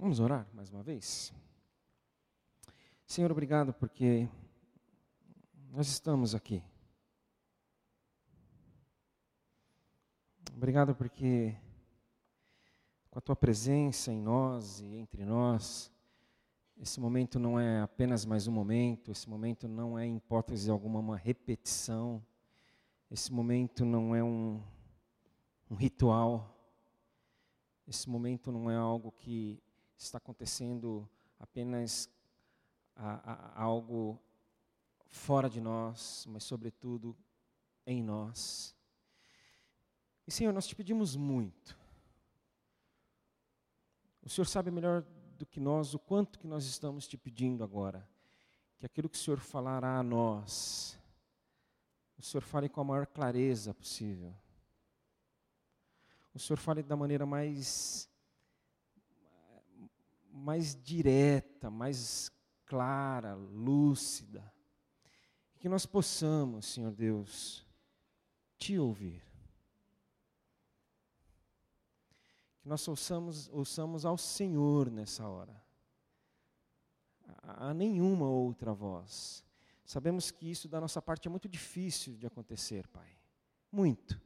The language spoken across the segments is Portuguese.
Vamos orar mais uma vez? Senhor, obrigado porque nós estamos aqui. Obrigado porque com a tua presença em nós e entre nós, esse momento não é apenas mais um momento, esse momento não é, em hipótese alguma, uma repetição, esse momento não é um, um ritual, esse momento não é algo que está acontecendo apenas a, a, algo fora de nós, mas sobretudo em nós. E Senhor, nós te pedimos muito. O Senhor sabe melhor do que nós o quanto que nós estamos te pedindo agora. Que aquilo que o Senhor falará a nós, o Senhor fale com a maior clareza possível. O Senhor fale da maneira mais mais direta, mais clara, lúcida. Que nós possamos, Senhor Deus, te ouvir. Que nós ouçamos, ouçamos ao Senhor nessa hora. A, a nenhuma outra voz. Sabemos que isso da nossa parte é muito difícil de acontecer, Pai. Muito.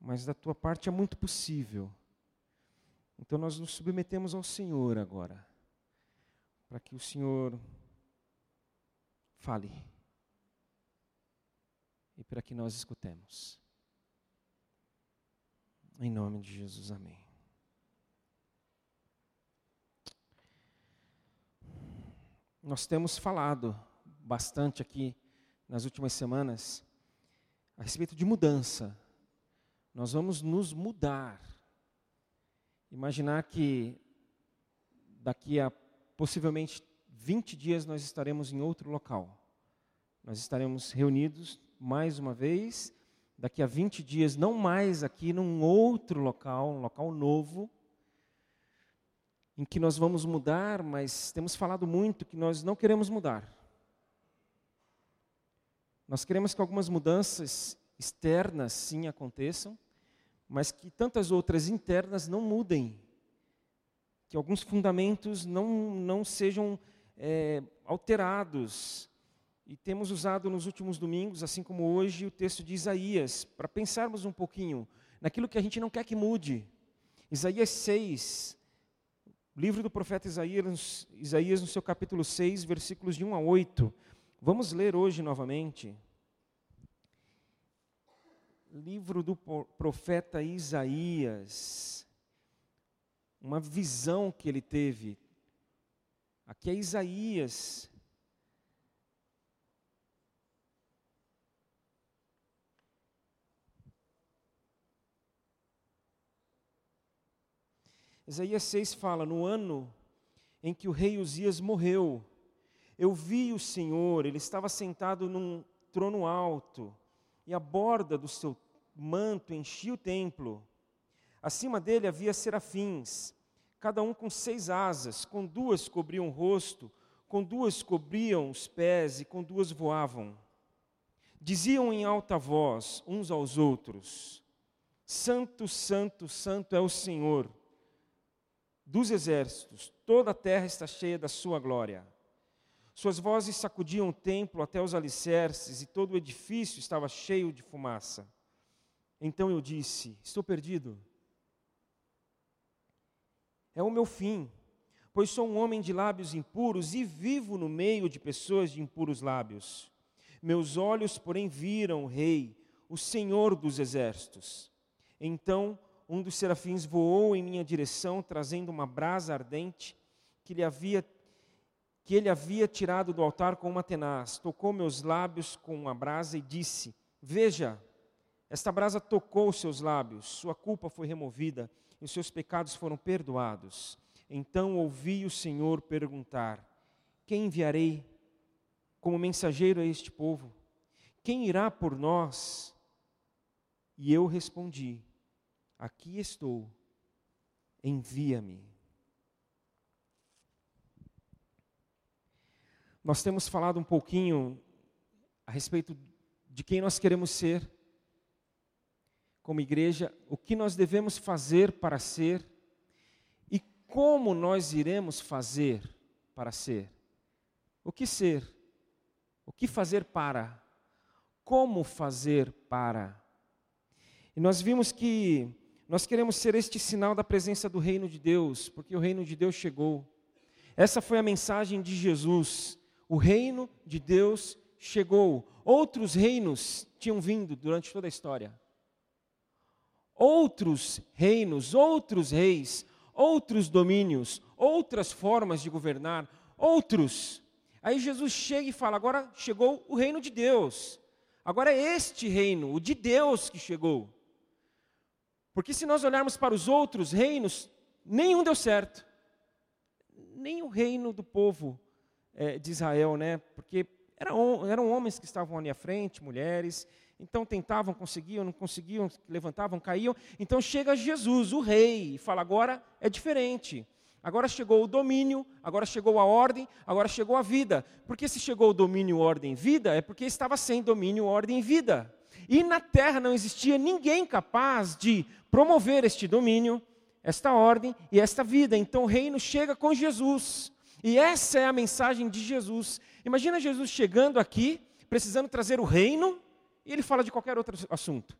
Mas da tua parte é muito possível. Então nós nos submetemos ao Senhor agora, para que o Senhor fale e para que nós escutemos. Em nome de Jesus, amém. Nós temos falado bastante aqui nas últimas semanas a respeito de mudança. Nós vamos nos mudar Imaginar que daqui a possivelmente 20 dias nós estaremos em outro local. Nós estaremos reunidos mais uma vez, daqui a 20 dias, não mais aqui, num outro local, um local novo, em que nós vamos mudar, mas temos falado muito que nós não queremos mudar. Nós queremos que algumas mudanças externas sim aconteçam, mas que tantas outras internas não mudem, que alguns fundamentos não, não sejam é, alterados. E temos usado nos últimos domingos, assim como hoje, o texto de Isaías, para pensarmos um pouquinho naquilo que a gente não quer que mude. Isaías 6, livro do profeta Isaías, Isaías no seu capítulo 6, versículos de 1 a 8. Vamos ler hoje novamente livro do profeta Isaías, uma visão que ele teve. Aqui é Isaías. Isaías 6 fala: No ano em que o rei Uzias morreu, eu vi o Senhor, ele estava sentado num trono alto e a borda do seu manto enchia o templo. Acima dele havia serafins, cada um com seis asas, com duas cobriam o rosto, com duas cobriam os pés e com duas voavam. Diziam em alta voz uns aos outros: Santo, Santo, Santo é o Senhor dos exércitos, toda a terra está cheia da sua glória. Suas vozes sacudiam o templo até os alicerces e todo o edifício estava cheio de fumaça. Então eu disse: Estou perdido. É o meu fim, pois sou um homem de lábios impuros e vivo no meio de pessoas de impuros lábios. Meus olhos, porém, viram o Rei, o Senhor dos exércitos. Então um dos serafins voou em minha direção, trazendo uma brasa ardente que lhe havia que ele havia tirado do altar com uma tenaz, tocou meus lábios com uma brasa e disse: Veja, esta brasa tocou seus lábios, sua culpa foi removida e os seus pecados foram perdoados. Então ouvi o Senhor perguntar: Quem enviarei como mensageiro a este povo? Quem irá por nós? E eu respondi: Aqui estou, envia-me. Nós temos falado um pouquinho a respeito de quem nós queremos ser como igreja, o que nós devemos fazer para ser e como nós iremos fazer para ser? O que ser? O que fazer para? Como fazer para? E nós vimos que nós queremos ser este sinal da presença do reino de Deus, porque o reino de Deus chegou. Essa foi a mensagem de Jesus. O reino de Deus chegou. Outros reinos tinham vindo durante toda a história. Outros reinos, outros reis, outros domínios, outras formas de governar, outros. Aí Jesus chega e fala: agora chegou o reino de Deus. Agora é este reino, o de Deus, que chegou. Porque se nós olharmos para os outros reinos, nenhum deu certo. Nem o reino do povo é, de Israel, né? Porque eram, eram homens que estavam ali à frente, mulheres, então tentavam, conseguiam, não conseguiam, levantavam, caíam. Então chega Jesus, o rei, e fala: agora é diferente. Agora chegou o domínio, agora chegou a ordem, agora chegou a vida. Porque se chegou o domínio, ordem, vida, é porque estava sem domínio, ordem vida. E na terra não existia ninguém capaz de promover este domínio, esta ordem e esta vida. Então o reino chega com Jesus. E essa é a mensagem de Jesus. Imagina Jesus chegando aqui, precisando trazer o reino, e ele fala de qualquer outro assunto.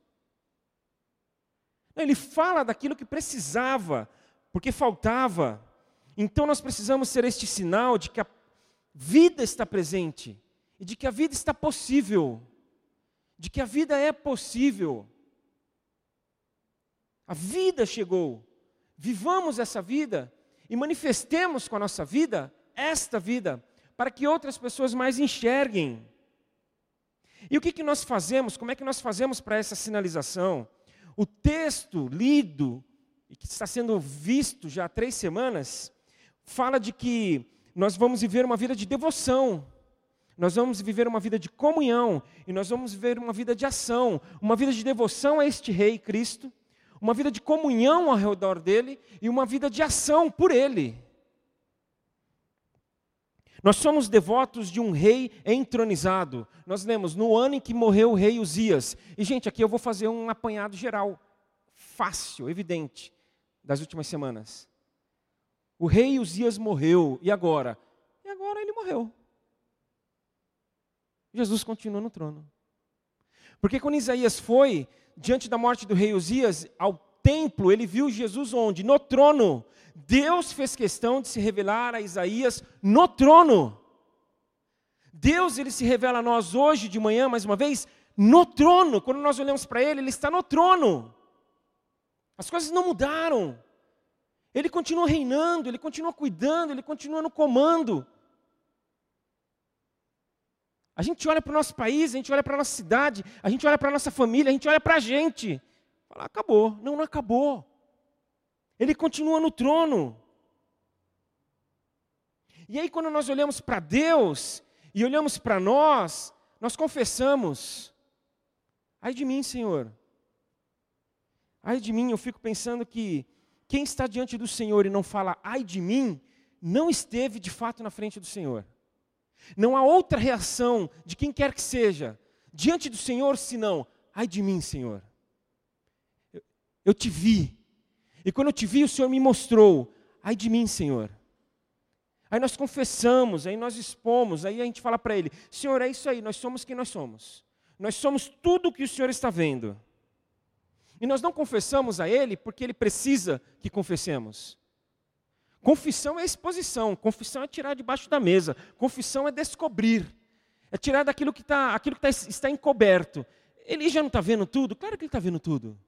Ele fala daquilo que precisava, porque faltava. Então nós precisamos ser este sinal de que a vida está presente e de que a vida está possível, de que a vida é possível. A vida chegou. Vivamos essa vida e manifestemos com a nossa vida esta vida, para que outras pessoas mais enxerguem. E o que, que nós fazemos? Como é que nós fazemos para essa sinalização? O texto lido, e que está sendo visto já há três semanas, fala de que nós vamos viver uma vida de devoção, nós vamos viver uma vida de comunhão, e nós vamos viver uma vida de ação, uma vida de devoção a este Rei Cristo, uma vida de comunhão ao redor dele e uma vida de ação por ele. Nós somos devotos de um rei entronizado. Nós lemos no ano em que morreu o rei Uzias. E, gente, aqui eu vou fazer um apanhado geral, fácil, evidente, das últimas semanas. O rei Uzias morreu, e agora? E agora ele morreu. Jesus continua no trono. Porque quando Isaías foi diante da morte do rei Uzias ao templo, ele viu Jesus onde? No trono. Deus fez questão de se revelar a Isaías no trono. Deus ele se revela a nós hoje de manhã, mais uma vez, no trono. Quando nós olhamos para ele, ele está no trono. As coisas não mudaram. Ele continua reinando, ele continua cuidando, ele continua no comando. A gente olha para o nosso país, a gente olha para a nossa cidade, a gente olha para a nossa família, a gente olha para a gente. Fala, acabou. Não, não acabou. Ele continua no trono. E aí, quando nós olhamos para Deus e olhamos para nós, nós confessamos: ai de mim, Senhor. Ai de mim, eu fico pensando que quem está diante do Senhor e não fala ai de mim, não esteve de fato na frente do Senhor. Não há outra reação de quem quer que seja diante do Senhor senão: ai de mim, Senhor. Eu, eu te vi. E quando eu te vi, o Senhor me mostrou: ai de mim, Senhor. Aí nós confessamos, aí nós expomos, aí a gente fala para Ele: Senhor, é isso aí, nós somos quem nós somos. Nós somos tudo o que o Senhor está vendo. E nós não confessamos a Ele porque Ele precisa que confessemos. Confissão é exposição, confissão é tirar debaixo da mesa, confissão é descobrir, é tirar daquilo que, tá, aquilo que tá, está encoberto. Ele já não está vendo tudo? Claro que ele está vendo tudo.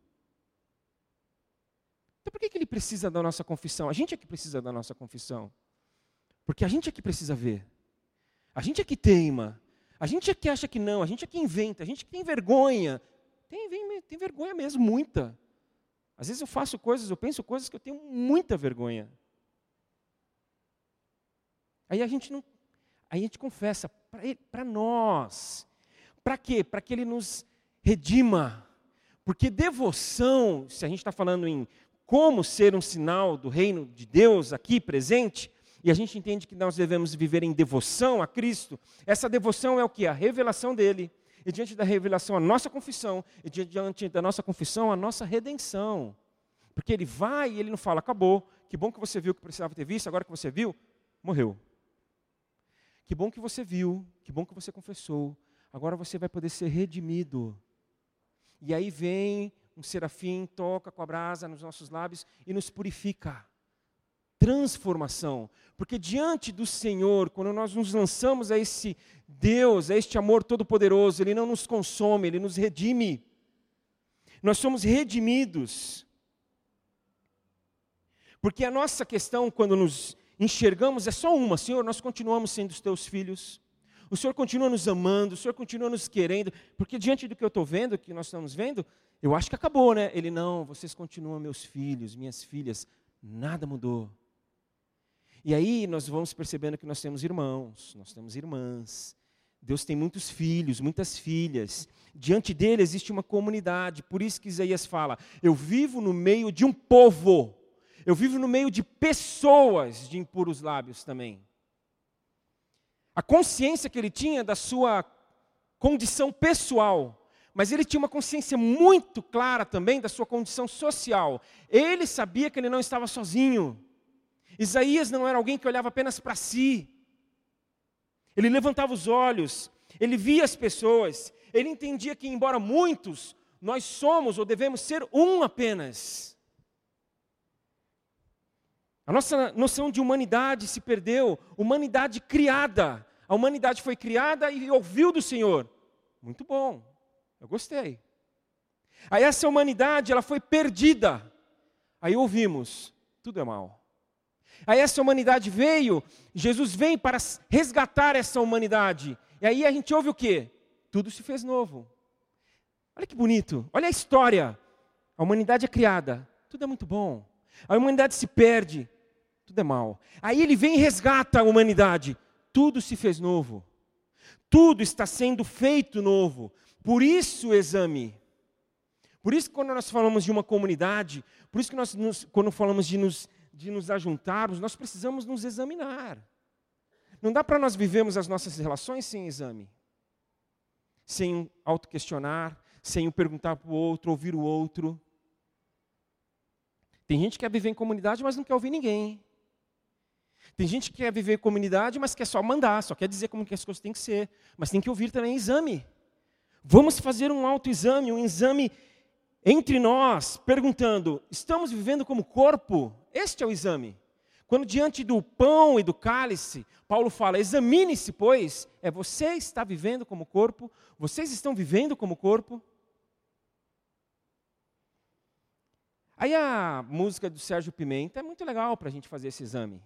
Então por que, que ele precisa da nossa confissão? A gente é que precisa da nossa confissão. Porque a gente é que precisa ver. A gente é que teima. A gente é que acha que não, a gente é que inventa, a gente é que tem vergonha. Tem, tem, tem vergonha mesmo, muita. Às vezes eu faço coisas, eu penso coisas que eu tenho muita vergonha. Aí a gente não, aí a gente confessa para nós. Para quê? Para que ele nos redima. Porque devoção, se a gente está falando em como ser um sinal do reino de Deus aqui presente, e a gente entende que nós devemos viver em devoção a Cristo, essa devoção é o que? A revelação dele. E diante da revelação, a nossa confissão. E diante da nossa confissão, a nossa redenção. Porque ele vai e ele não fala, acabou, que bom que você viu que precisava ter visto, agora que você viu, morreu. Que bom que você viu, que bom que você confessou, agora você vai poder ser redimido. E aí vem um serafim, toca com a brasa nos nossos lábios e nos purifica. Transformação. Porque diante do Senhor, quando nós nos lançamos a esse Deus, a este amor todo-poderoso, Ele não nos consome, Ele nos redime. Nós somos redimidos. Porque a nossa questão, quando nos enxergamos, é só uma: Senhor, nós continuamos sendo os teus filhos. O Senhor continua nos amando, o Senhor continua nos querendo, porque diante do que eu estou vendo, que nós estamos vendo, eu acho que acabou, né? Ele, não, vocês continuam meus filhos, minhas filhas, nada mudou. E aí nós vamos percebendo que nós temos irmãos, nós temos irmãs. Deus tem muitos filhos, muitas filhas. Diante dele existe uma comunidade. Por isso que Isaías fala: Eu vivo no meio de um povo. Eu vivo no meio de pessoas de impuros lábios também. A consciência que ele tinha da sua condição pessoal mas ele tinha uma consciência muito clara também da sua condição social. Ele sabia que ele não estava sozinho. Isaías não era alguém que olhava apenas para si. Ele levantava os olhos, ele via as pessoas, ele entendia que, embora muitos, nós somos ou devemos ser um apenas. A nossa noção de humanidade se perdeu, humanidade criada. A humanidade foi criada e ouviu do Senhor. Muito bom, eu gostei. Aí essa humanidade, ela foi perdida. Aí ouvimos, tudo é mal. Aí essa humanidade veio, Jesus vem para resgatar essa humanidade. E aí a gente ouve o quê? Tudo se fez novo. Olha que bonito, olha a história. A humanidade é criada, tudo é muito bom. A humanidade se perde, tudo é mal. Aí ele vem e resgata a humanidade, tudo se fez novo. Tudo está sendo feito novo. Por isso o exame. Por isso quando nós falamos de uma comunidade, por isso que nós nos, quando falamos de nos, de nos ajuntarmos, nós precisamos nos examinar. Não dá para nós vivermos as nossas relações sem exame. Sem autoquestionar, sem o perguntar para o outro, ouvir o outro. Tem gente que quer viver em comunidade, mas não quer ouvir ninguém. Tem gente que quer viver comunidade, mas quer só mandar, só quer dizer como que as coisas têm que ser. Mas tem que ouvir também exame. Vamos fazer um autoexame, um exame entre nós, perguntando: estamos vivendo como corpo? Este é o exame. Quando diante do pão e do cálice, Paulo fala: examine-se, pois, é você está vivendo como corpo? Vocês estão vivendo como corpo? Aí a música do Sérgio Pimenta é muito legal para a gente fazer esse exame.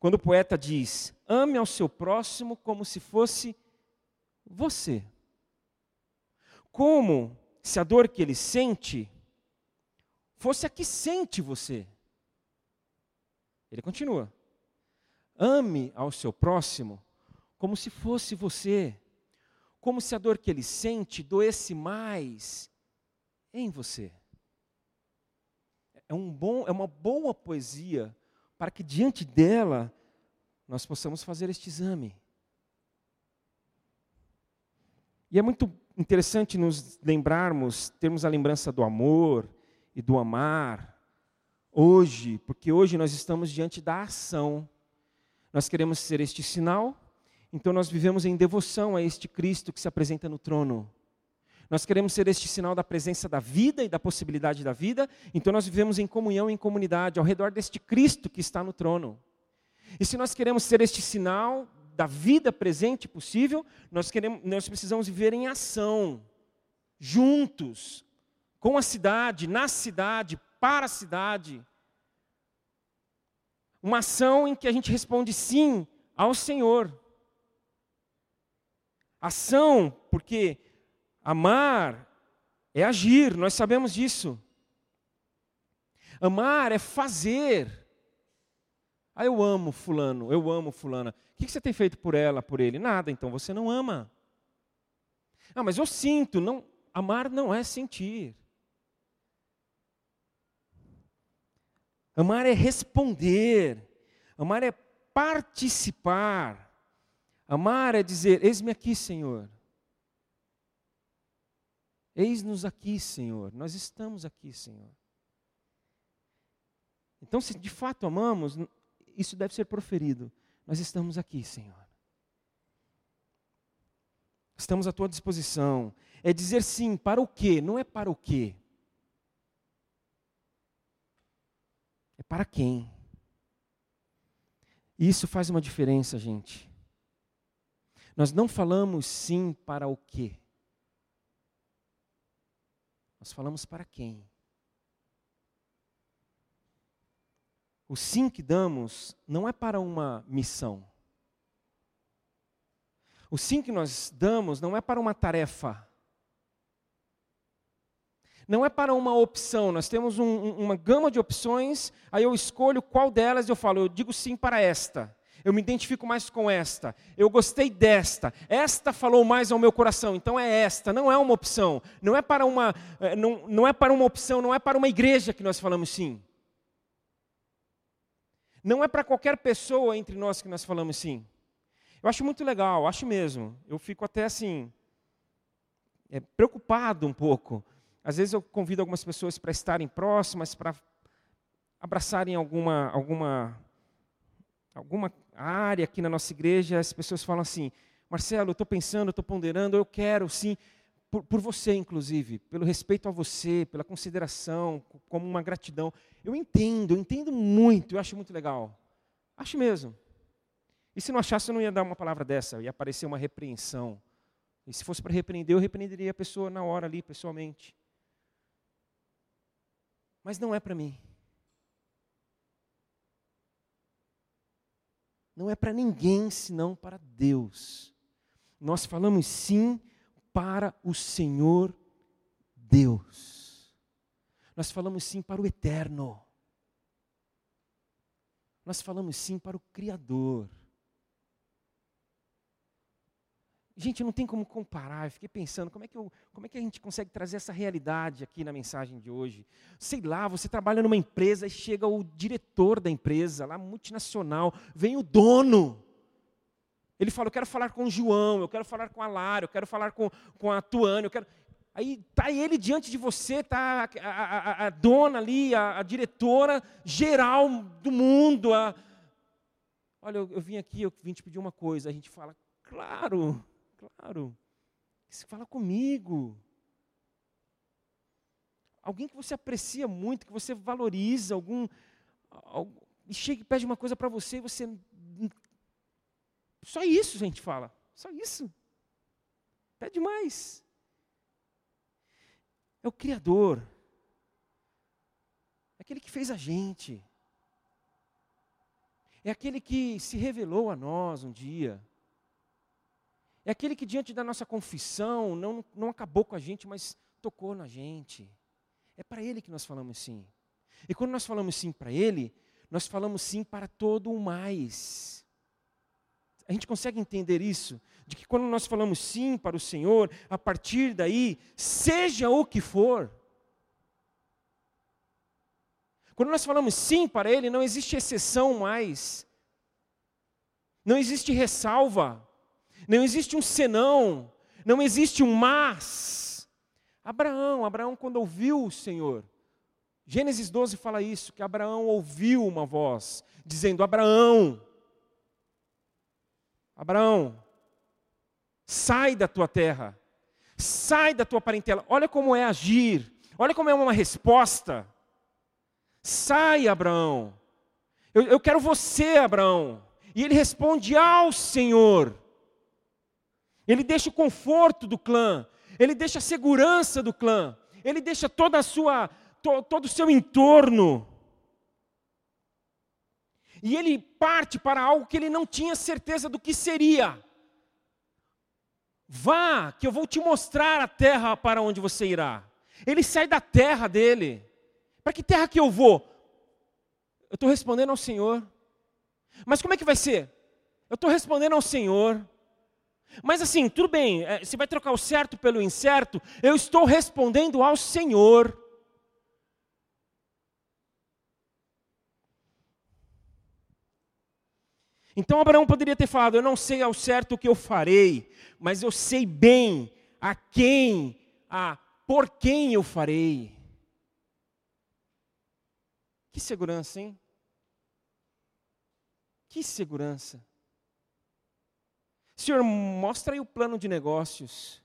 Quando o poeta diz: ame ao seu próximo como se fosse você como se a dor que ele sente fosse a que sente você. Ele continua: ame ao seu próximo como se fosse você, como se a dor que ele sente doesse mais em você. É, um bom, é uma boa poesia para que diante dela nós possamos fazer este exame. E é muito interessante nos lembrarmos, termos a lembrança do amor e do amar hoje, porque hoje nós estamos diante da ação. Nós queremos ser este sinal, então nós vivemos em devoção a este Cristo que se apresenta no trono. Nós queremos ser este sinal da presença da vida e da possibilidade da vida, então nós vivemos em comunhão e em comunidade ao redor deste Cristo que está no trono. E se nós queremos ser este sinal da vida presente possível, nós, queremos, nós precisamos viver em ação, juntos, com a cidade, na cidade, para a cidade. Uma ação em que a gente responde sim ao Senhor. Ação, porque amar é agir, nós sabemos disso. Amar é fazer. Ah, eu amo fulano, eu amo fulana. O que você tem feito por ela, por ele? Nada, então você não ama. Ah, mas eu sinto, não, amar não é sentir. Amar é responder. Amar é participar. Amar é dizer: Eis-me aqui, Senhor. Eis-nos aqui, Senhor. Nós estamos aqui, Senhor. Então, se de fato amamos, isso deve ser proferido. Nós estamos aqui, Senhor. Estamos à tua disposição. É dizer sim para o quê? Não é para o quê. É para quem. E isso faz uma diferença, gente. Nós não falamos sim para o quê. Nós falamos para quem. O sim que damos não é para uma missão. O sim que nós damos não é para uma tarefa. Não é para uma opção. Nós temos um, uma gama de opções, aí eu escolho qual delas eu falo, eu digo sim para esta. Eu me identifico mais com esta. Eu gostei desta. Esta falou mais ao meu coração. Então é esta. Não é uma opção. Não é para uma, eh, não, não é para uma opção. Não é para uma igreja que nós falamos sim. Não é para qualquer pessoa entre nós que nós falamos sim. Eu acho muito legal, acho mesmo. Eu fico até assim, é, preocupado um pouco. Às vezes eu convido algumas pessoas para estarem próximas, para abraçarem alguma, alguma, alguma área aqui na nossa igreja. As pessoas falam assim: Marcelo, eu estou pensando, estou ponderando, eu quero sim por, por, você, inclusive, pelo respeito a você, pela consideração, como uma gratidão. Eu entendo, eu entendo muito, eu acho muito legal. Acho mesmo. E se não achasse, eu não ia dar uma palavra dessa, ia aparecer uma repreensão. E se fosse para repreender, eu repreenderia a pessoa na hora ali, pessoalmente. Mas não é para mim. Não é para ninguém senão para Deus. Nós falamos sim para o Senhor Deus. Nós falamos sim para o eterno. Nós falamos sim para o Criador. Gente, não tem como comparar. Eu fiquei pensando, como é, que eu, como é que a gente consegue trazer essa realidade aqui na mensagem de hoje? Sei lá, você trabalha numa empresa e chega o diretor da empresa, lá multinacional, vem o dono. Ele fala, eu quero falar com o João, eu quero falar com a Lara, eu quero falar com, com a Tuane, eu quero... Aí está ele diante de você, está a, a, a, dona ali, a, a, diretora geral do mundo. Olha, eu, eu, vim aqui, eu vim te pedir uma coisa. A gente fala, claro, claro. Você fala comigo. Alguém que você aprecia muito, que você valoriza, algum, algum e chega e pede uma coisa para você e você só isso a gente fala. Só isso. Pede mais. É o Criador. É aquele que fez a gente. É aquele que se revelou a nós um dia. É aquele que, diante da nossa confissão, não, não acabou com a gente, mas tocou na gente. É para Ele que nós falamos sim. E quando nós falamos sim para Ele, nós falamos sim para todo o mais. A gente consegue entender isso? De que quando nós falamos sim para o Senhor, a partir daí, seja o que for, quando nós falamos sim para Ele, não existe exceção mais, não existe ressalva, não existe um senão, não existe um mas. Abraão, Abraão, quando ouviu o Senhor, Gênesis 12 fala isso, que Abraão ouviu uma voz, dizendo: Abraão, Abraão, sai da tua terra, sai da tua parentela. Olha como é agir, olha como é uma resposta. Sai, Abraão. Eu, eu quero você, Abraão. E ele responde ao Senhor. Ele deixa o conforto do clã, ele deixa a segurança do clã, ele deixa toda a sua, to, todo o seu entorno e ele parte para algo que ele não tinha certeza do que seria. Vá, que eu vou te mostrar a terra para onde você irá. Ele sai da terra dele. Para que terra que eu vou? Eu estou respondendo ao Senhor. Mas como é que vai ser? Eu estou respondendo ao Senhor. Mas assim, tudo bem, é, você vai trocar o certo pelo incerto? Eu estou respondendo ao Senhor. Então Abraão poderia ter falado: Eu não sei ao certo o que eu farei, mas eu sei bem a quem, a por quem eu farei. Que segurança, hein? Que segurança. Senhor, mostra aí o plano de negócios.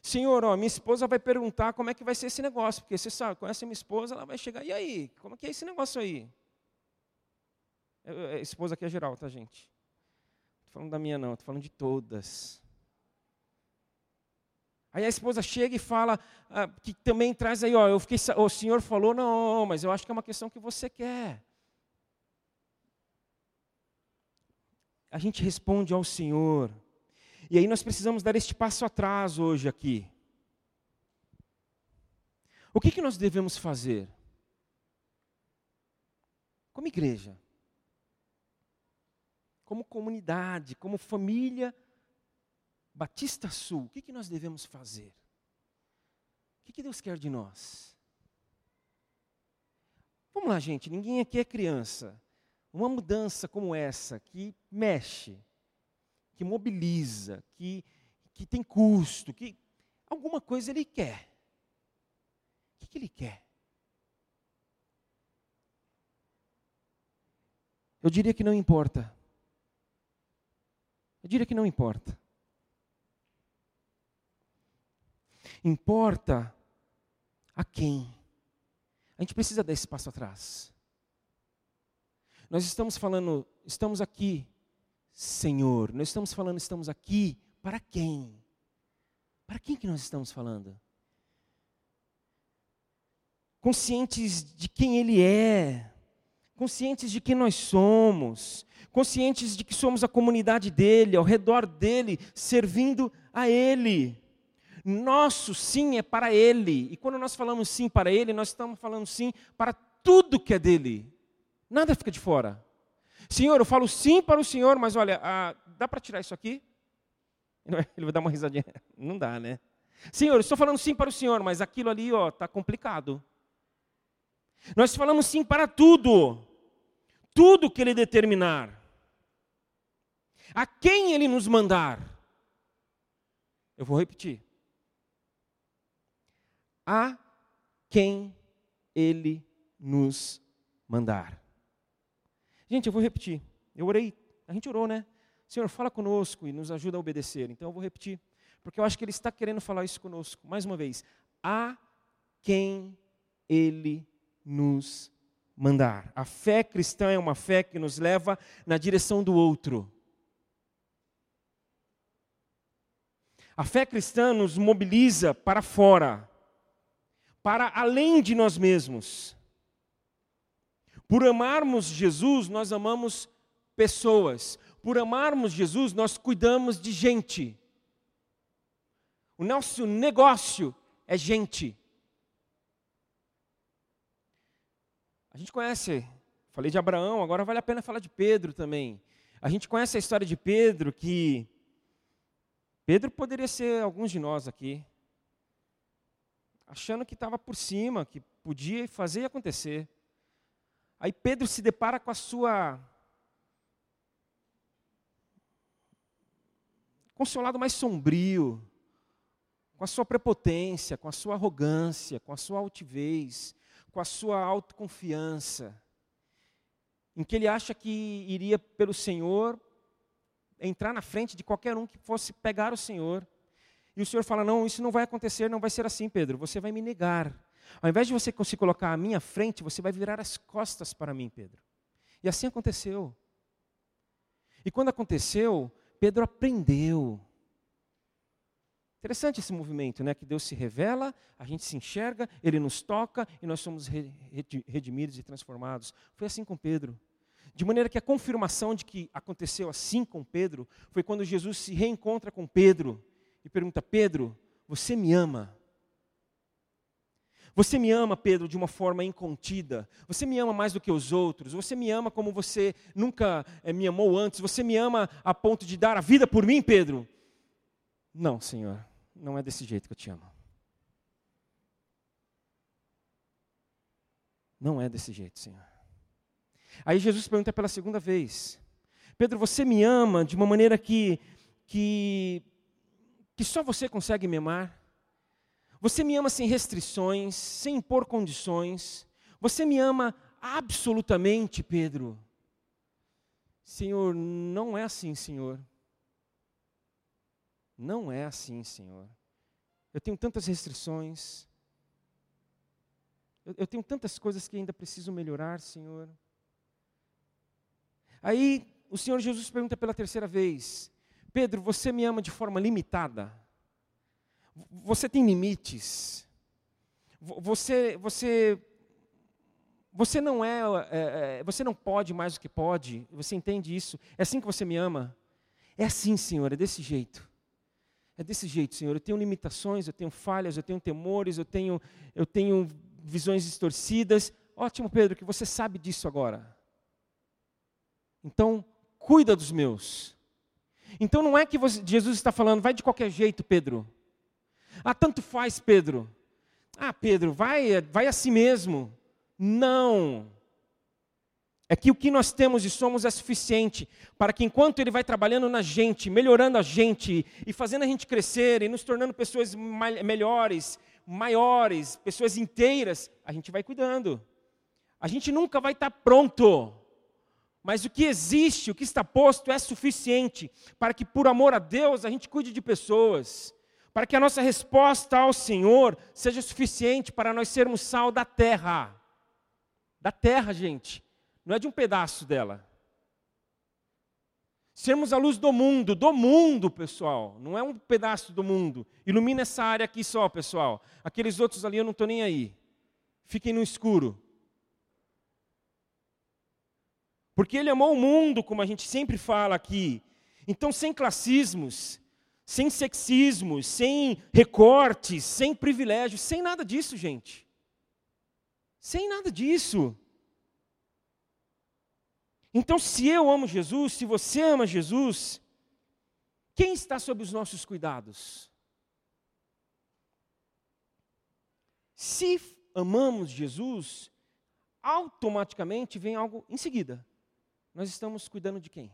Senhor, ó, minha esposa vai perguntar como é que vai ser esse negócio, porque você sabe, conhece minha esposa, ela vai chegar, e aí, como é que é esse negócio aí? É, é, esposa aqui é geral, tá, gente? Não estou falando da minha, não, estou falando de todas. Aí a esposa chega e fala, ah, que também traz aí, ó, eu fiquei, o senhor falou, não, mas eu acho que é uma questão que você quer. A gente responde ao Senhor. E aí nós precisamos dar este passo atrás hoje aqui. O que, que nós devemos fazer? Como igreja, como comunidade, como família Batista Sul, o que, que nós devemos fazer? O que, que Deus quer de nós? Vamos lá, gente, ninguém aqui é criança. Uma mudança como essa, que mexe, que mobiliza, que, que tem custo, que alguma coisa ele quer. O que, que ele quer? Eu diria que não importa. Eu diria que não importa. Importa a quem. A gente precisa dar esse passo atrás. Nós estamos falando, estamos aqui Senhor. Nós estamos falando, estamos aqui para quem? Para quem que nós estamos falando? Conscientes de quem Ele é, conscientes de quem nós somos, conscientes de que somos a comunidade dele, ao redor dele, servindo a Ele. Nosso sim é para Ele. E quando nós falamos sim para Ele, nós estamos falando sim para tudo que é dele. Nada fica de fora. Senhor, eu falo sim para o Senhor, mas olha, ah, dá para tirar isso aqui? Ele vai dar uma risadinha. Não dá, né? Senhor, eu estou falando sim para o Senhor, mas aquilo ali, ó, está complicado. Nós falamos sim para tudo. Tudo que Ele determinar. A quem Ele nos mandar. Eu vou repetir. A quem Ele nos mandar. Gente, eu vou repetir. Eu orei, a gente orou, né? Senhor, fala conosco e nos ajuda a obedecer. Então eu vou repetir, porque eu acho que Ele está querendo falar isso conosco. Mais uma vez, a quem Ele nos mandar. A fé cristã é uma fé que nos leva na direção do outro. A fé cristã nos mobiliza para fora, para além de nós mesmos. Por amarmos Jesus, nós amamos pessoas. Por amarmos Jesus, nós cuidamos de gente. O nosso negócio é gente. A gente conhece, falei de Abraão, agora vale a pena falar de Pedro também. A gente conhece a história de Pedro que Pedro poderia ser alguns de nós aqui, achando que estava por cima, que podia fazer acontecer. Aí Pedro se depara com a sua. com seu lado mais sombrio, com a sua prepotência, com a sua arrogância, com a sua altivez, com a sua autoconfiança, em que ele acha que iria pelo Senhor entrar na frente de qualquer um que fosse pegar o Senhor. E o Senhor fala: Não, isso não vai acontecer, não vai ser assim, Pedro, você vai me negar. Ao invés de você se colocar à minha frente, você vai virar as costas para mim, Pedro. E assim aconteceu. E quando aconteceu, Pedro aprendeu. Interessante esse movimento, né? Que Deus se revela, a gente se enxerga, Ele nos toca e nós somos redimidos e transformados. Foi assim com Pedro. De maneira que a confirmação de que aconteceu assim com Pedro foi quando Jesus se reencontra com Pedro e pergunta: Pedro, você me ama? Você me ama, Pedro, de uma forma incontida. Você me ama mais do que os outros. Você me ama como você nunca é, me amou antes. Você me ama a ponto de dar a vida por mim, Pedro. Não, Senhor, não é desse jeito que eu te amo. Não é desse jeito, Senhor. Aí Jesus pergunta pela segunda vez: Pedro, você me ama de uma maneira que, que, que só você consegue me amar? Você me ama sem restrições, sem impor condições. Você me ama absolutamente, Pedro. Senhor, não é assim, Senhor. Não é assim, Senhor. Eu tenho tantas restrições. Eu, eu tenho tantas coisas que ainda preciso melhorar, Senhor. Aí o Senhor Jesus pergunta pela terceira vez: Pedro, você me ama de forma limitada? Você tem limites? Você, você, você não é, é, é, você não pode mais do que pode. Você entende isso? É assim que você me ama? É assim, Senhor, é desse jeito. É desse jeito, Senhor. Eu tenho limitações, eu tenho falhas, eu tenho temores, eu tenho, eu tenho visões distorcidas. Ótimo, Pedro, que você sabe disso agora. Então, cuida dos meus. Então não é que você, Jesus está falando, vai de qualquer jeito, Pedro. Ah, tanto faz, Pedro. Ah, Pedro, vai, vai a si mesmo. Não. É que o que nós temos e somos é suficiente para que enquanto Ele vai trabalhando na gente, melhorando a gente e fazendo a gente crescer e nos tornando pessoas melhores, maiores, pessoas inteiras, a gente vai cuidando. A gente nunca vai estar pronto, mas o que existe, o que está posto é suficiente para que, por amor a Deus, a gente cuide de pessoas, para que a nossa resposta ao Senhor seja suficiente para nós sermos sal da terra. Da terra, gente não é de um pedaço dela. Sermos a luz do mundo, do mundo, pessoal, não é um pedaço do mundo. Ilumina essa área aqui só, pessoal. Aqueles outros ali eu não estou nem aí. Fiquem no escuro. Porque ele amou o mundo, como a gente sempre fala aqui. Então, sem classismos, sem sexismos, sem recortes, sem privilégios, sem nada disso, gente. Sem nada disso. Então, se eu amo Jesus, se você ama Jesus, quem está sob os nossos cuidados? Se amamos Jesus, automaticamente vem algo em seguida. Nós estamos cuidando de quem?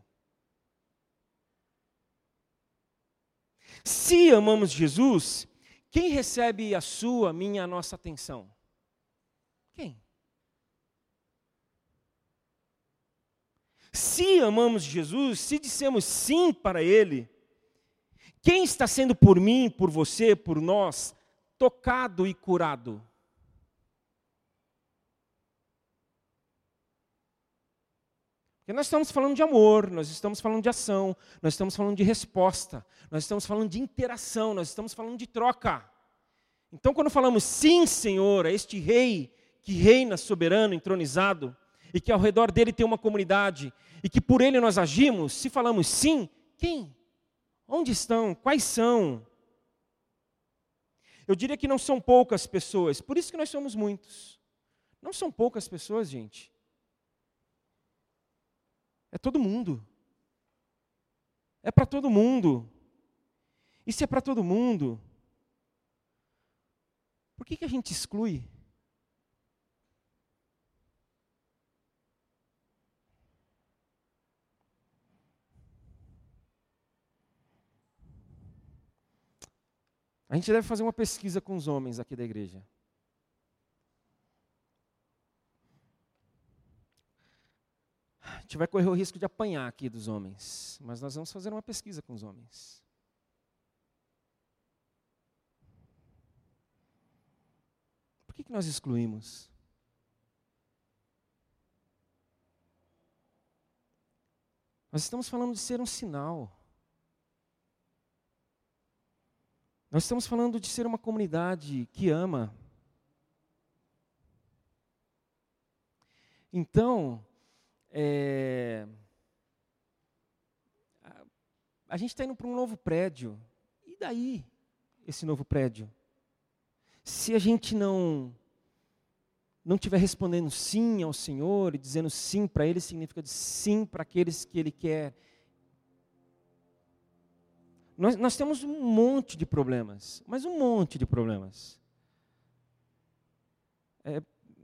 Se amamos Jesus, quem recebe a sua, a minha, a nossa atenção? Quem? Se amamos Jesus, se dissemos sim para Ele, quem está sendo por mim, por você, por nós, tocado e curado? Porque nós estamos falando de amor, nós estamos falando de ação, nós estamos falando de resposta, nós estamos falando de interação, nós estamos falando de troca. Então, quando falamos sim, Senhor, a este Rei que reina soberano, entronizado, e que ao redor dele tem uma comunidade e que por ele nós agimos, se falamos sim, quem? Onde estão? Quais são? Eu diria que não são poucas pessoas, por isso que nós somos muitos. Não são poucas pessoas, gente. É todo mundo. É para todo mundo. E se é para todo mundo, por que, que a gente exclui? A gente deve fazer uma pesquisa com os homens aqui da igreja. A gente vai correr o risco de apanhar aqui dos homens, mas nós vamos fazer uma pesquisa com os homens. Por que, que nós excluímos? Nós estamos falando de ser um sinal. Nós estamos falando de ser uma comunidade que ama. Então, é, a, gente está indo para um novo prédio. E daí, esse novo prédio? Se a gente não não estiver respondendo sim ao Senhor e dizendo sim para Ele, significa sim para aqueles que Ele quer nós, nós temos um monte de problemas, mas um monte de problemas. É,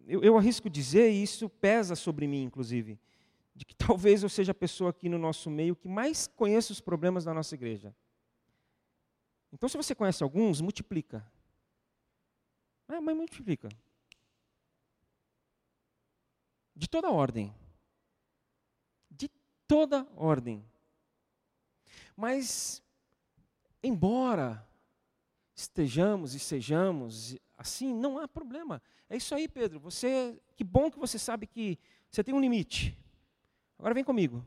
eu, eu arrisco dizer, e isso pesa sobre mim, inclusive, de que talvez eu seja a pessoa aqui no nosso meio que mais conheça os problemas da nossa igreja. Então, se você conhece alguns, multiplica. É, mas multiplica. De toda ordem. De toda ordem. Mas, embora estejamos e sejamos assim, não há problema. É isso aí, Pedro. Você, que bom que você sabe que você tem um limite. Agora vem comigo.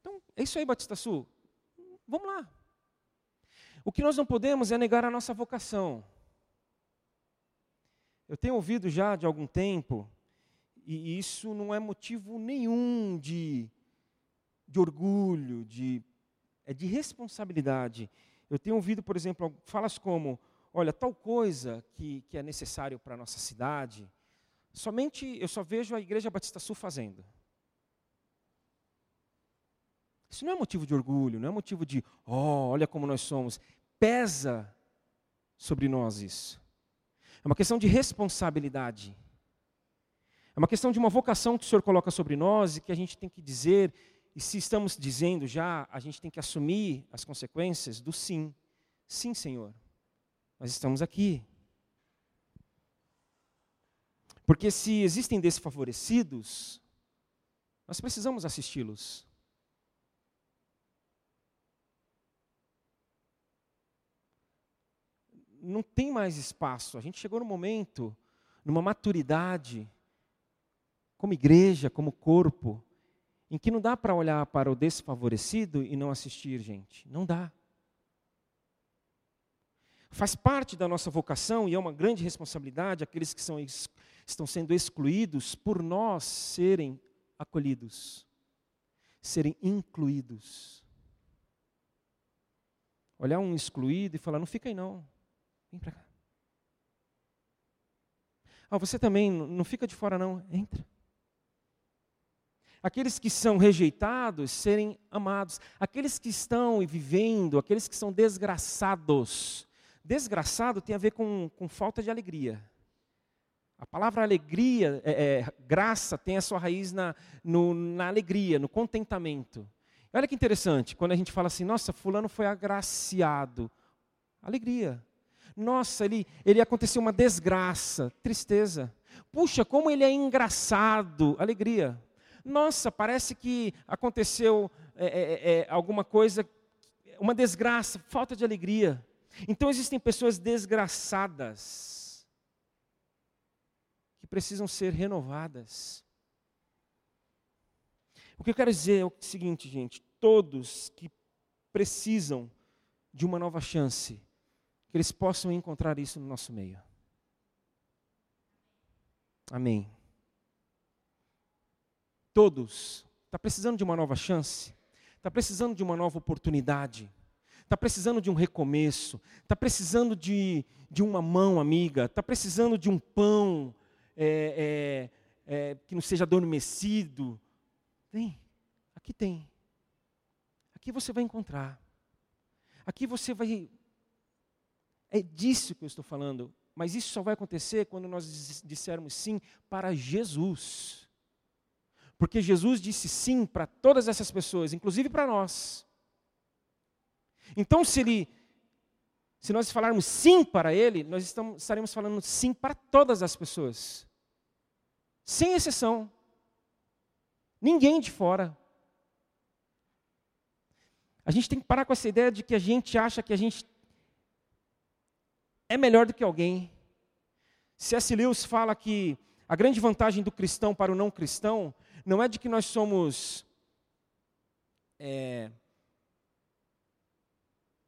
Então, é isso aí, Batista Sul. Vamos lá. O que nós não podemos é negar a nossa vocação. Eu tenho ouvido já de algum tempo, e isso não é motivo nenhum de, de orgulho, de, é de responsabilidade. Eu tenho ouvido, por exemplo, falas como: olha, tal coisa que, que é necessário para a nossa cidade, somente eu só vejo a Igreja Batista Sul fazendo. Isso não é motivo de orgulho, não é motivo de, oh, olha como nós somos. Pesa sobre nós isso. É uma questão de responsabilidade. É uma questão de uma vocação que o Senhor coloca sobre nós e que a gente tem que dizer, e se estamos dizendo já, a gente tem que assumir as consequências do sim. Sim, Senhor, nós estamos aqui. Porque se existem desfavorecidos, nós precisamos assisti-los. Não tem mais espaço. A gente chegou no momento, numa maturidade, como igreja, como corpo, em que não dá para olhar para o desfavorecido e não assistir, gente. Não dá. Faz parte da nossa vocação e é uma grande responsabilidade aqueles que são, estão sendo excluídos por nós serem acolhidos, serem incluídos. Olhar um excluído e falar: não fica aí não. Vem para cá. Ah, você também não fica de fora, não. Entra. Aqueles que são rejeitados serem amados. Aqueles que estão vivendo, aqueles que são desgraçados. Desgraçado tem a ver com, com falta de alegria. A palavra alegria, é, é, graça, tem a sua raiz na, no, na alegria, no contentamento. Olha que interessante, quando a gente fala assim, nossa, fulano foi agraciado. Alegria. Nossa, ele, ele aconteceu uma desgraça, tristeza. Puxa, como ele é engraçado, alegria. Nossa, parece que aconteceu é, é, é, é, alguma coisa, uma desgraça, falta de alegria. Então existem pessoas desgraçadas que precisam ser renovadas. O que eu quero dizer é o seguinte, gente: todos que precisam de uma nova chance, que eles possam encontrar isso no nosso meio. Amém. Todos. Está precisando de uma nova chance? Está precisando de uma nova oportunidade? Está precisando de um recomeço? Está precisando de, de uma mão amiga? Está precisando de um pão é, é, é, que não seja adormecido? Vem, aqui tem. Aqui você vai encontrar. Aqui você vai é disso que eu estou falando. Mas isso só vai acontecer quando nós dissermos sim para Jesus. Porque Jesus disse sim para todas essas pessoas, inclusive para nós. Então, se ele se nós falarmos sim para ele, nós estamos, estaremos falando sim para todas as pessoas. Sem exceção. Ninguém de fora. A gente tem que parar com essa ideia de que a gente acha que a gente é melhor do que alguém. C.S. Lewis fala que a grande vantagem do cristão para o não cristão não é de que nós somos é,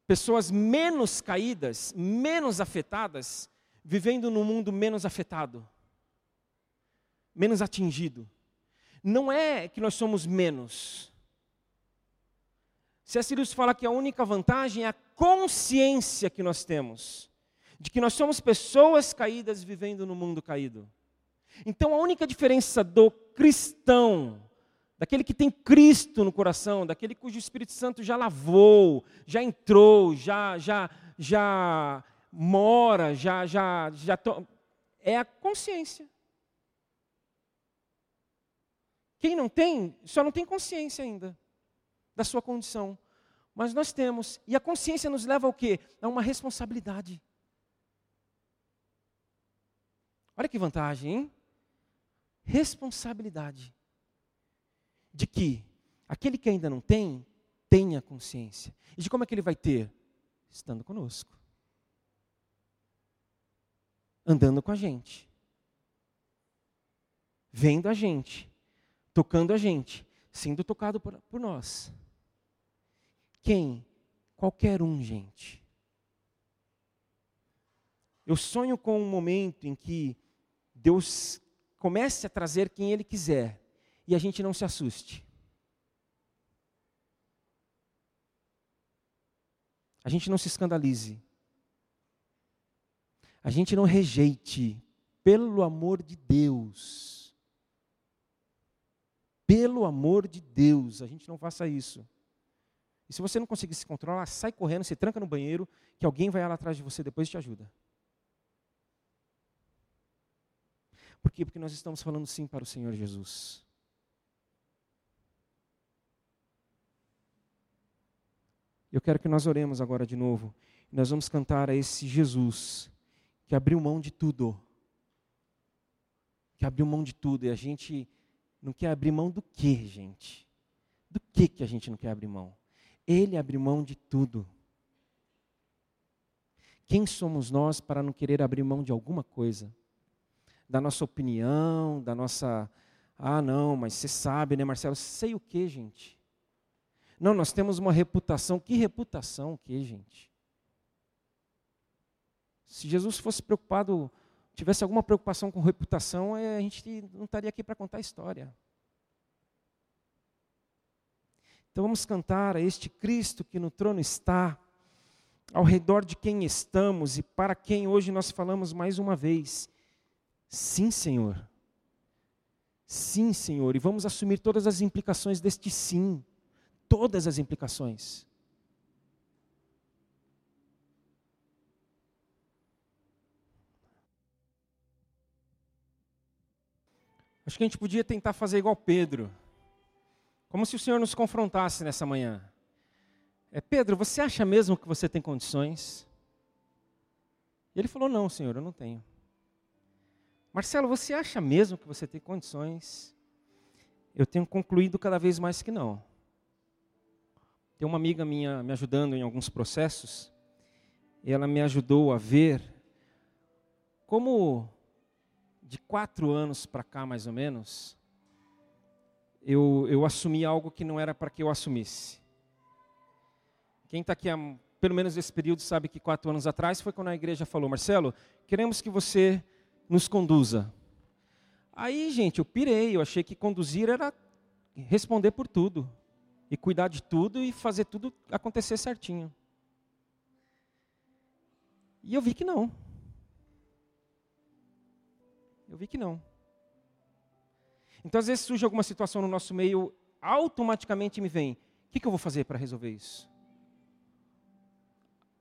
pessoas menos caídas, menos afetadas, vivendo num mundo menos afetado, menos atingido. Não é que nós somos menos. C.S. Lewis fala que a única vantagem é a consciência que nós temos de que nós somos pessoas caídas vivendo no mundo caído. Então a única diferença do cristão, daquele que tem Cristo no coração, daquele cujo Espírito Santo já lavou, já entrou, já já já mora, já já já to... é a consciência. Quem não tem, só não tem consciência ainda da sua condição. Mas nós temos, e a consciência nos leva ao quê? A uma responsabilidade. Olha que vantagem, hein? Responsabilidade. de que aquele que ainda não tem, tenha consciência. E de como é que ele vai ter? Estando conosco. Andando com a gente. Vendo a gente. Tocando a gente. Sendo tocado por, por nós. Quem? Qualquer um, gente. Eu sonho com um momento em que Deus comece a trazer quem Ele quiser e a gente não se assuste. A gente não se escandalize. A gente não rejeite, pelo amor de Deus. Pelo amor de Deus, a gente não faça isso. E se você não conseguir se controlar, sai correndo, se tranca no banheiro, que alguém vai lá atrás de você depois e te ajuda. Por quê? Porque nós estamos falando sim para o Senhor Jesus. Eu quero que nós oremos agora de novo. Nós vamos cantar a esse Jesus que abriu mão de tudo. Que abriu mão de tudo. E a gente não quer abrir mão do que, gente? Do que que a gente não quer abrir mão? Ele abriu mão de tudo. Quem somos nós para não querer abrir mão de alguma coisa? Da nossa opinião, da nossa. Ah, não, mas você sabe, né, Marcelo? Sei o que, gente? Não, nós temos uma reputação. Que reputação que, gente? Se Jesus fosse preocupado, tivesse alguma preocupação com reputação, é, a gente não estaria aqui para contar a história. Então vamos cantar a este Cristo que no trono está, ao redor de quem estamos e para quem hoje nós falamos mais uma vez. Sim, Senhor. Sim, Senhor. E vamos assumir todas as implicações deste sim. Todas as implicações. Acho que a gente podia tentar fazer igual Pedro. Como se o Senhor nos confrontasse nessa manhã. É, Pedro, você acha mesmo que você tem condições? E ele falou: Não, Senhor, eu não tenho. Marcelo, você acha mesmo que você tem condições? Eu tenho concluído cada vez mais que não. Tem uma amiga minha me ajudando em alguns processos, e ela me ajudou a ver como de quatro anos para cá, mais ou menos, eu, eu assumi algo que não era para que eu assumisse. Quem está aqui há pelo menos esse período sabe que quatro anos atrás foi quando a igreja falou, Marcelo, queremos que você nos conduza. Aí, gente, eu pirei, eu achei que conduzir era responder por tudo, e cuidar de tudo e fazer tudo acontecer certinho. E eu vi que não. Eu vi que não. Então, às vezes surge alguma situação no nosso meio, automaticamente me vem: o que, que eu vou fazer para resolver isso?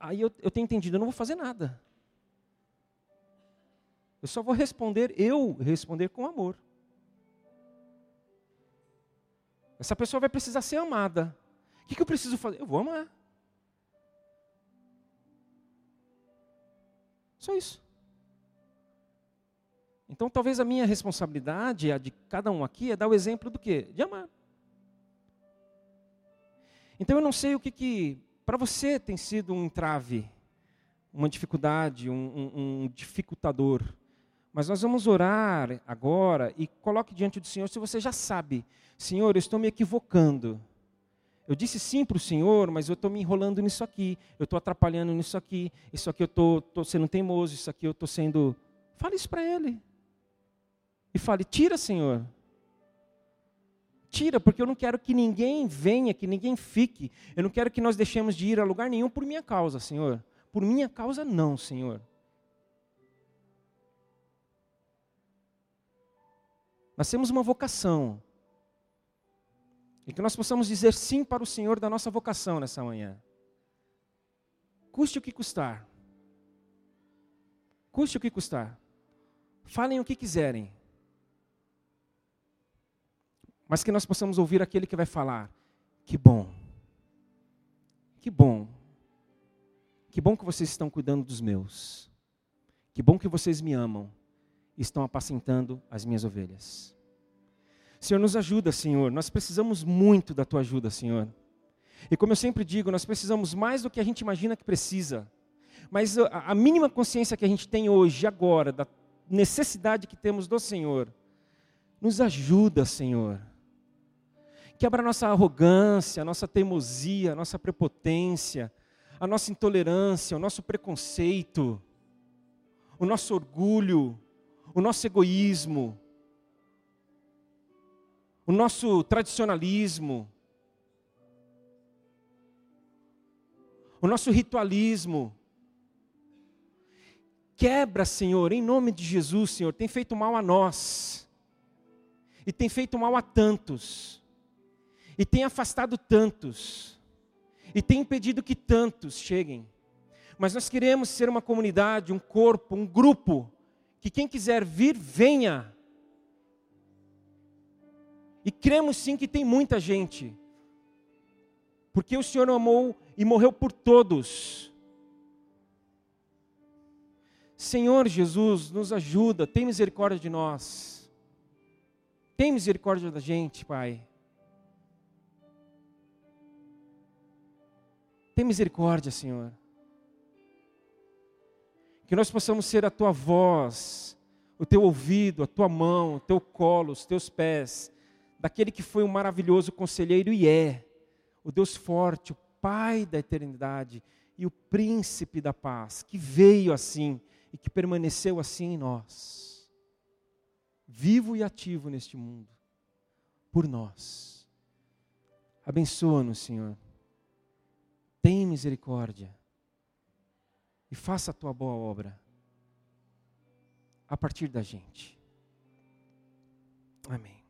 Aí eu, eu tenho entendido, eu não vou fazer nada. Eu só vou responder, eu responder com amor. Essa pessoa vai precisar ser amada. O que, que eu preciso fazer? Eu vou amar. Só isso. Então, talvez a minha responsabilidade, a de cada um aqui, é dar o exemplo do quê? De amar. Então, eu não sei o que, que para você tem sido um entrave, uma dificuldade, um, um, um dificultador. Mas nós vamos orar agora e coloque diante do Senhor se você já sabe, Senhor, eu estou me equivocando. Eu disse sim para o Senhor, mas eu estou me enrolando nisso aqui, eu estou atrapalhando nisso aqui, isso aqui eu estou sendo teimoso, isso aqui eu estou sendo. Fale isso para Ele. E fale: tira, Senhor. Tira, porque eu não quero que ninguém venha, que ninguém fique. Eu não quero que nós deixemos de ir a lugar nenhum por minha causa, Senhor. Por minha causa, não, Senhor. Nós temos uma vocação. E que nós possamos dizer sim para o Senhor da nossa vocação nessa manhã. Custe o que custar. Custe o que custar. Falem o que quiserem. Mas que nós possamos ouvir aquele que vai falar: Que bom. Que bom. Que bom que vocês estão cuidando dos meus. Que bom que vocês me amam estão apacentando as minhas ovelhas. Senhor, nos ajuda, Senhor. Nós precisamos muito da tua ajuda, Senhor. E como eu sempre digo, nós precisamos mais do que a gente imagina que precisa. Mas a, mínima consciência que a gente tem hoje, agora, da necessidade que temos do Senhor, nos ajuda, Senhor. Quebra a nossa arrogância, a nossa teimosia, a nossa prepotência, a nossa intolerância, o nosso preconceito, o nosso orgulho, o nosso egoísmo, o nosso tradicionalismo, o nosso ritualismo. Quebra, Senhor, em nome de Jesus, Senhor, tem feito mal a nós, e tem feito mal a tantos, e tem afastado tantos, e tem impedido que tantos cheguem. Mas nós queremos ser uma comunidade, um corpo, um grupo, que quem quiser vir, venha. E cremos sim que tem muita gente, porque o Senhor amou e morreu por todos. Senhor Jesus, nos ajuda, tem misericórdia de nós. Tem misericórdia da gente, Pai. Tem misericórdia, Senhor. Que nós possamos ser a tua voz, o teu ouvido, a tua mão, o teu colo, os teus pés, daquele que foi um maravilhoso conselheiro e é, o Deus forte, o Pai da eternidade e o príncipe da paz, que veio assim e que permaneceu assim em nós, vivo e ativo neste mundo, por nós. Abençoa-nos, Senhor. Tem misericórdia e faça a tua boa obra a partir da gente. Amém.